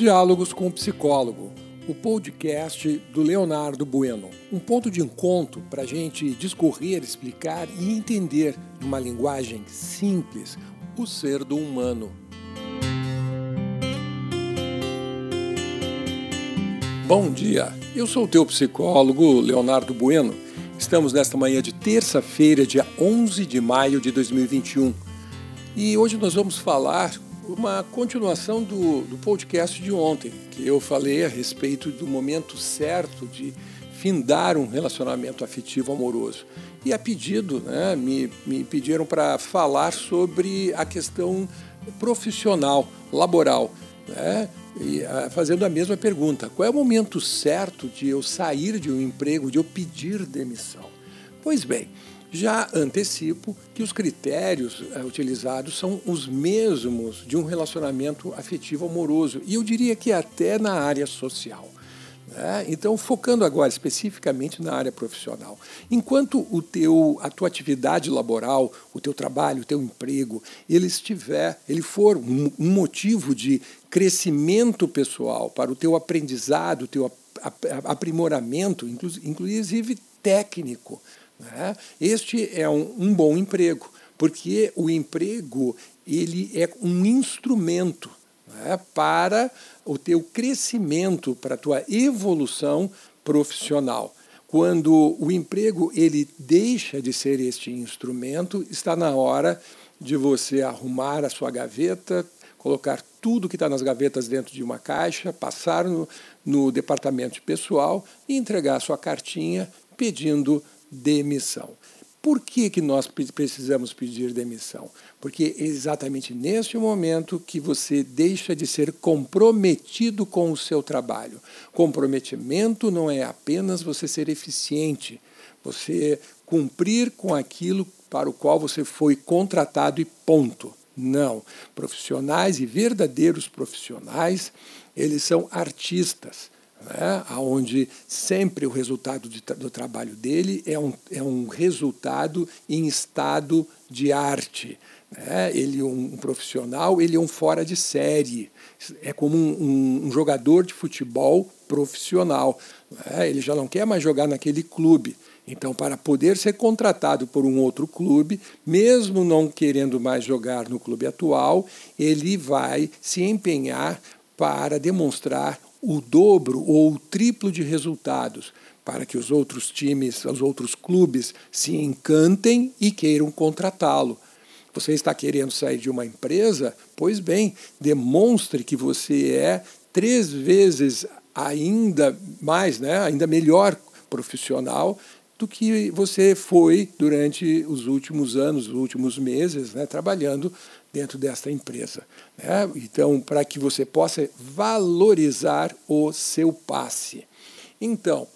Diálogos com o Psicólogo, o podcast do Leonardo Bueno. Um ponto de encontro para a gente discorrer, explicar e entender, numa linguagem simples, o ser do humano. Bom dia, eu sou o teu psicólogo, Leonardo Bueno. Estamos nesta manhã de terça-feira, dia 11 de maio de 2021. E hoje nós vamos falar uma continuação do, do podcast de ontem, que eu falei a respeito do momento certo de findar um relacionamento afetivo amoroso. E a pedido, né, me, me pediram para falar sobre a questão profissional, laboral. Né, e, a, ah, fazendo a mesma pergunta: qual é o momento certo de eu sair de um emprego, de eu pedir demissão? Pois bem, já antecipo que os critérios é, utilizados são os mesmos de um relacionamento afetivo amoroso, e eu diria que até na área social. Né? Então, focando agora especificamente na área profissional. Enquanto o teu, a tua atividade laboral, o teu trabalho, o teu emprego, ele estiver, ele for um motivo de crescimento pessoal para o teu aprendizado, o teu aprimoramento, inclusive técnico, né? Este é um, um bom emprego, porque o emprego ele é um instrumento né, para o teu crescimento, para a tua evolução profissional. Quando o emprego ele deixa de ser este instrumento, está na hora de você arrumar a sua gaveta, colocar tudo que está nas gavetas dentro de uma caixa, passar no, no departamento de pessoal e entregar a sua cartinha pedindo demissão. Por que, que nós precisamos pedir demissão? Porque é exatamente neste momento que você deixa de ser comprometido com o seu trabalho. Comprometimento não é apenas você ser eficiente, você cumprir com aquilo para o qual você foi contratado e ponto. Não. Profissionais e verdadeiros profissionais, eles são artistas né, onde sempre o resultado de, do trabalho dele é um, é um resultado em estado de arte. Né? Ele é um, um profissional, ele é um fora de série. É como um, um, um jogador de futebol profissional. Né? Ele já não quer mais jogar naquele clube. Então, para poder ser contratado por um outro clube, mesmo não querendo mais jogar no clube atual, ele vai se empenhar para demonstrar o dobro ou o triplo de resultados para que os outros times, os outros clubes se encantem e queiram contratá-lo. Você está querendo sair de uma empresa? Pois bem, demonstre que você é três vezes ainda mais, né, ainda melhor profissional do que você foi durante os últimos anos, os últimos meses, né, trabalhando dentro desta empresa. Né? Então, para que você possa valorizar o seu passe. Então,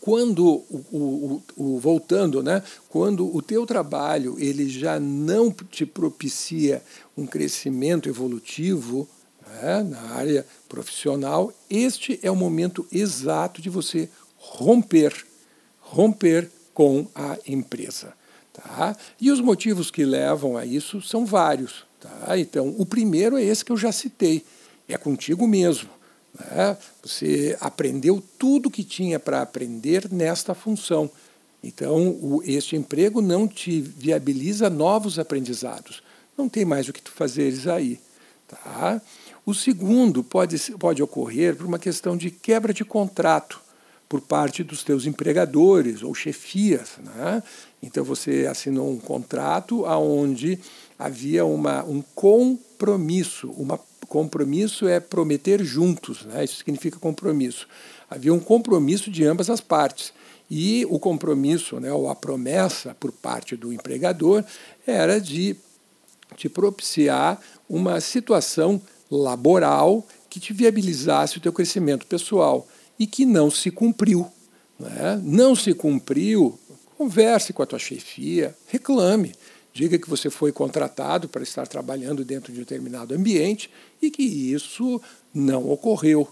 quando o, o, o, voltando, né, quando o teu trabalho ele já não te propicia um crescimento evolutivo né, na área profissional, este é o momento exato de você romper, romper com a empresa. Tá? E os motivos que levam a isso são vários. Tá? Então, o primeiro é esse que eu já citei: é contigo mesmo. Né? Você aprendeu tudo que tinha para aprender nesta função. Então, o, este emprego não te viabiliza novos aprendizados. Não tem mais o que tu fazeres aí. Tá? O segundo pode, pode ocorrer por uma questão de quebra de contrato por parte dos teus empregadores ou chefias. Né? Então você assinou um contrato aonde havia uma, um compromisso, uma compromisso é prometer juntos, né? isso significa compromisso. Havia um compromisso de ambas as partes. E o compromisso, né, ou a promessa por parte do empregador, era de te propiciar uma situação laboral que te viabilizasse o teu crescimento pessoal e que não se cumpriu. Né? Não se cumpriu, converse com a tua chefia, reclame. Diga que você foi contratado para estar trabalhando dentro de um determinado ambiente e que isso não ocorreu.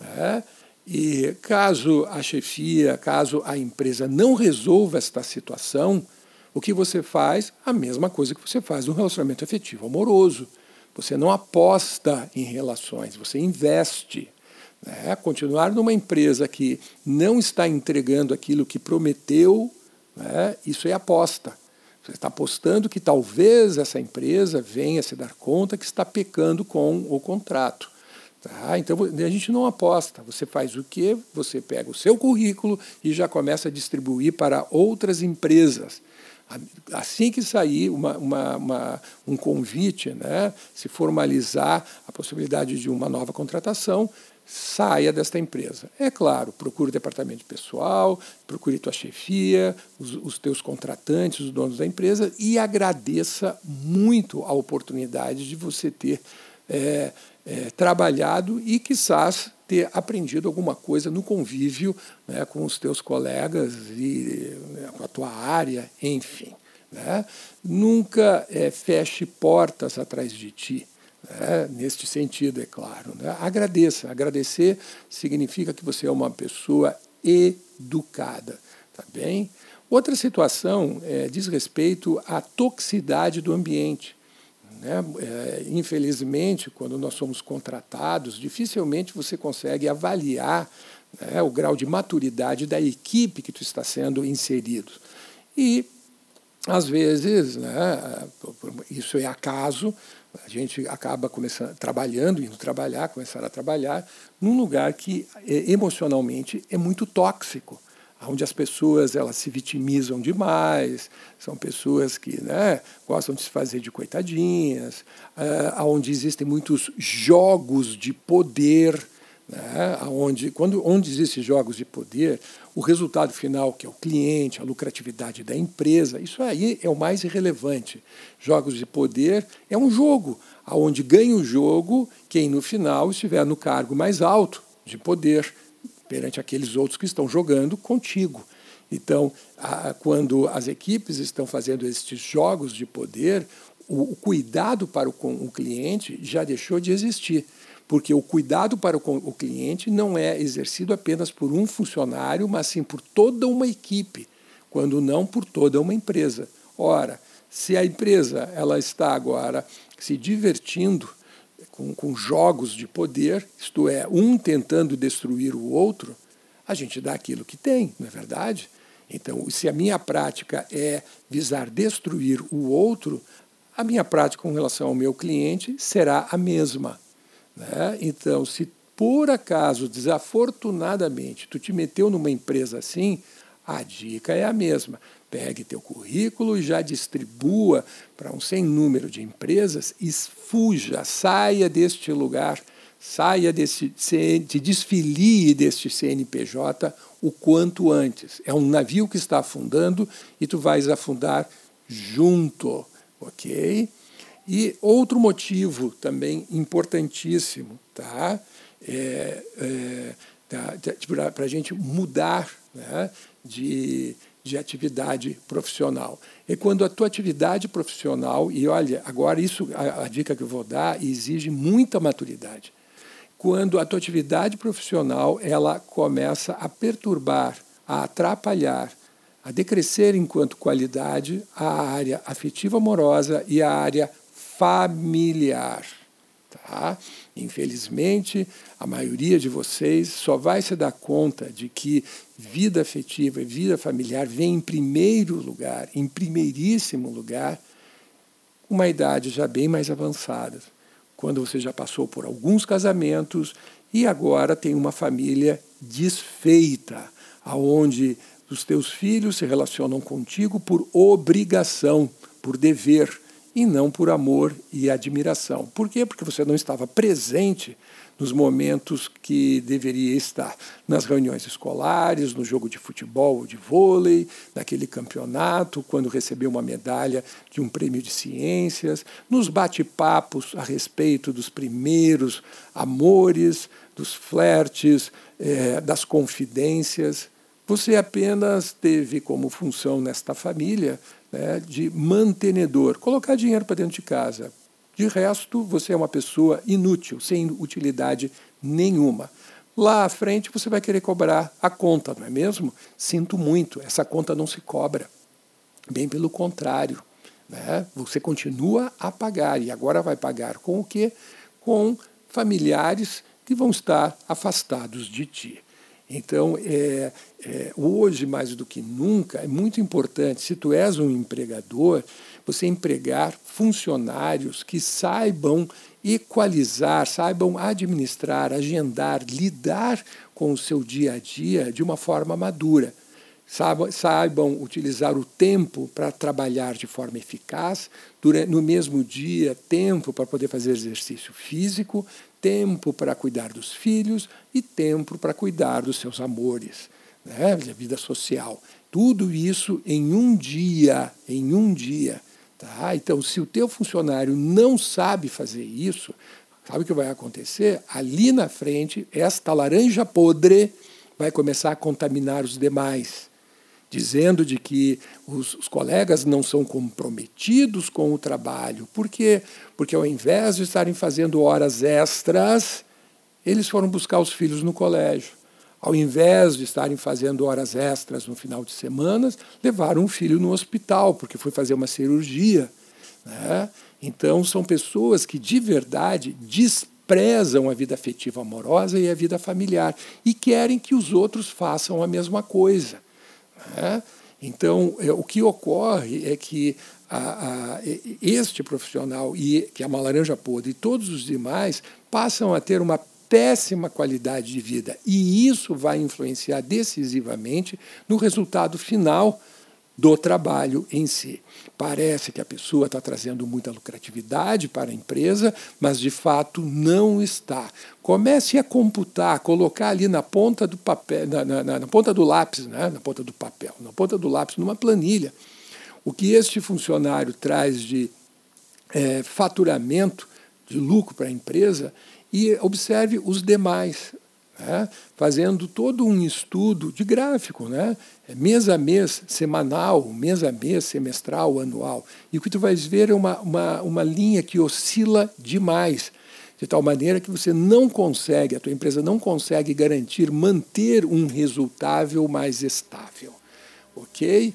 Né? E caso a chefia, caso a empresa não resolva esta situação, o que você faz? A mesma coisa que você faz no relacionamento afetivo amoroso. Você não aposta em relações, você investe. Né? Continuar numa empresa que não está entregando aquilo que prometeu, né? isso é aposta. Você está apostando que talvez essa empresa venha se dar conta que está pecando com o contrato. Tá? Então a gente não aposta. Você faz o quê? Você pega o seu currículo e já começa a distribuir para outras empresas. Assim que sair uma, uma, uma, um convite, né, se formalizar a possibilidade de uma nova contratação, saia desta empresa. É claro, procure o departamento pessoal, procure tua chefia, os, os teus contratantes, os donos da empresa e agradeça muito a oportunidade de você ter é, é, trabalhado e, quizás, ter aprendido alguma coisa no convívio né, com os teus colegas e né, com a tua área, enfim. Né? Nunca é, feche portas atrás de ti. Né? Neste sentido, é claro. Né? Agradeça. Agradecer significa que você é uma pessoa educada. Tá bem? Outra situação é, diz respeito à toxicidade do ambiente. Né? É, infelizmente, quando nós somos contratados, dificilmente você consegue avaliar né, o grau de maturidade da equipe que tu está sendo inserido. E, às vezes, né, isso é acaso, a gente acaba começando, trabalhando, indo trabalhar, começar a trabalhar num lugar que é, emocionalmente é muito tóxico onde as pessoas elas se vitimizam demais, são pessoas que né, gostam de se fazer de coitadinhas, uh, onde existem muitos jogos de poder, né, onde, quando, onde existem jogos de poder, o resultado final, que é o cliente, a lucratividade da empresa, isso aí é o mais irrelevante. Jogos de poder é um jogo, onde ganha o jogo quem no final estiver no cargo mais alto de poder perante aqueles outros que estão jogando contigo. Então, a, quando as equipes estão fazendo estes jogos de poder, o, o cuidado para o, o, cliente já deixou de existir. Porque o cuidado para o, cliente não é exercido apenas por um funcionário, mas sim por toda uma equipe, quando não por toda uma empresa. Ora, se a empresa ela está agora se divertindo com, com jogos de poder, isto é, um tentando destruir o outro, a gente dá aquilo que tem, não é verdade? Então, se a minha prática é visar destruir o outro, a minha prática com relação ao meu cliente será a mesma. Né? Então, se por acaso, desafortunadamente, tu te meteu numa empresa assim, a dica é a mesma. Pegue teu currículo e já distribua para um sem número de empresas e fuja, saia deste lugar, saia desse, se desfilie deste CNPJ o quanto antes. É um navio que está afundando e tu vais afundar junto, ok? E outro motivo também importantíssimo, tá? É, é, tá, para a gente mudar né, de de atividade profissional. E quando a tua atividade profissional, e olha, agora isso, a, a dica que eu vou dar, exige muita maturidade. Quando a tua atividade profissional ela começa a perturbar, a atrapalhar, a decrescer enquanto qualidade a área afetiva amorosa e a área familiar. Tá? Infelizmente, a maioria de vocês só vai se dar conta de que vida afetiva e vida familiar vem em primeiro lugar, em primeiríssimo lugar, uma idade já bem mais avançada, quando você já passou por alguns casamentos e agora tem uma família desfeita, aonde os teus filhos se relacionam contigo por obrigação, por dever e não por amor e admiração. Por quê? Porque você não estava presente nos momentos que deveria estar, nas reuniões escolares, no jogo de futebol ou de vôlei, naquele campeonato, quando recebeu uma medalha de um prêmio de ciências, nos bate-papos a respeito dos primeiros amores, dos flertes, eh, das confidências. Você apenas teve como função nesta família né, de mantenedor, colocar dinheiro para dentro de casa. De resto, você é uma pessoa inútil, sem utilidade nenhuma. Lá à frente você vai querer cobrar a conta, não é mesmo? Sinto muito, essa conta não se cobra. Bem pelo contrário. Né? Você continua a pagar e agora vai pagar com o quê? Com familiares que vão estar afastados de ti. Então, é, é, hoje, mais do que nunca, é muito importante, se tu és um empregador, você empregar funcionários que saibam equalizar, saibam administrar, agendar, lidar com o seu dia a dia de uma forma madura. Saibam utilizar o tempo para trabalhar de forma eficaz, no mesmo dia, tempo para poder fazer exercício físico, tempo para cuidar dos filhos e tempo para cuidar dos seus amores, né? da vida social. Tudo isso em um dia, em um dia. Tá? Então, se o teu funcionário não sabe fazer isso, sabe o que vai acontecer? Ali na frente, esta laranja podre vai começar a contaminar os demais, dizendo de que os, os colegas não são comprometidos com o trabalho. Por quê? Porque ao invés de estarem fazendo horas extras, eles foram buscar os filhos no colégio ao invés de estarem fazendo horas extras no final de semana, levaram um filho no hospital, porque foi fazer uma cirurgia. Né? Então, são pessoas que de verdade desprezam a vida afetiva amorosa e a vida familiar e querem que os outros façam a mesma coisa. Né? Então, é, o que ocorre é que a, a, este profissional, e que é uma laranja podre, e todos os demais passam a ter uma péssima qualidade de vida. E isso vai influenciar decisivamente no resultado final do trabalho em si. Parece que a pessoa está trazendo muita lucratividade para a empresa, mas de fato não está. Comece a computar, colocar ali na ponta do papel, na, na, na ponta do lápis, né? na ponta do papel, na ponta do lápis, numa planilha, o que este funcionário traz de é, faturamento, de lucro para a empresa e observe os demais, né? fazendo todo um estudo de gráfico, né? Mês a mês, semanal, mês a mês, semestral, anual. E o que tu vais ver é uma, uma, uma linha que oscila demais, de tal maneira que você não consegue, a tua empresa não consegue garantir manter um resultado mais estável. Ok?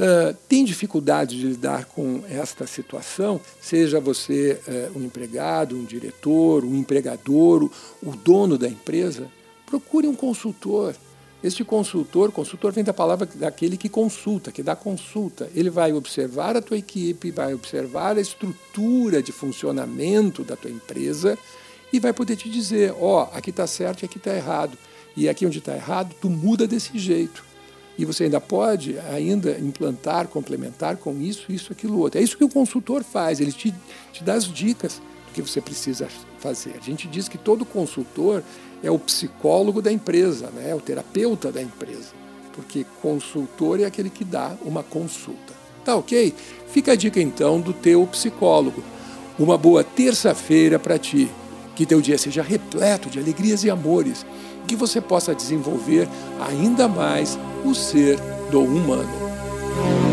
Uh, tem dificuldade de lidar com esta situação, seja você uh, um empregado, um diretor, um empregador, o, o dono da empresa, procure um consultor. Este consultor, consultor vem da palavra daquele que consulta, que dá consulta. Ele vai observar a tua equipe, vai observar a estrutura de funcionamento da tua empresa e vai poder te dizer, ó, oh, aqui está certo e aqui está errado. E aqui onde está errado, tu muda desse jeito. E você ainda pode ainda implantar, complementar com isso, isso, aquilo, outro. É isso que o consultor faz, ele te, te dá as dicas do que você precisa fazer. A gente diz que todo consultor é o psicólogo da empresa, né? é o terapeuta da empresa, porque consultor é aquele que dá uma consulta. Tá ok? Fica a dica então do teu psicólogo. Uma boa terça-feira para ti. Que teu dia seja repleto de alegrias e amores que você possa desenvolver ainda mais o ser do humano.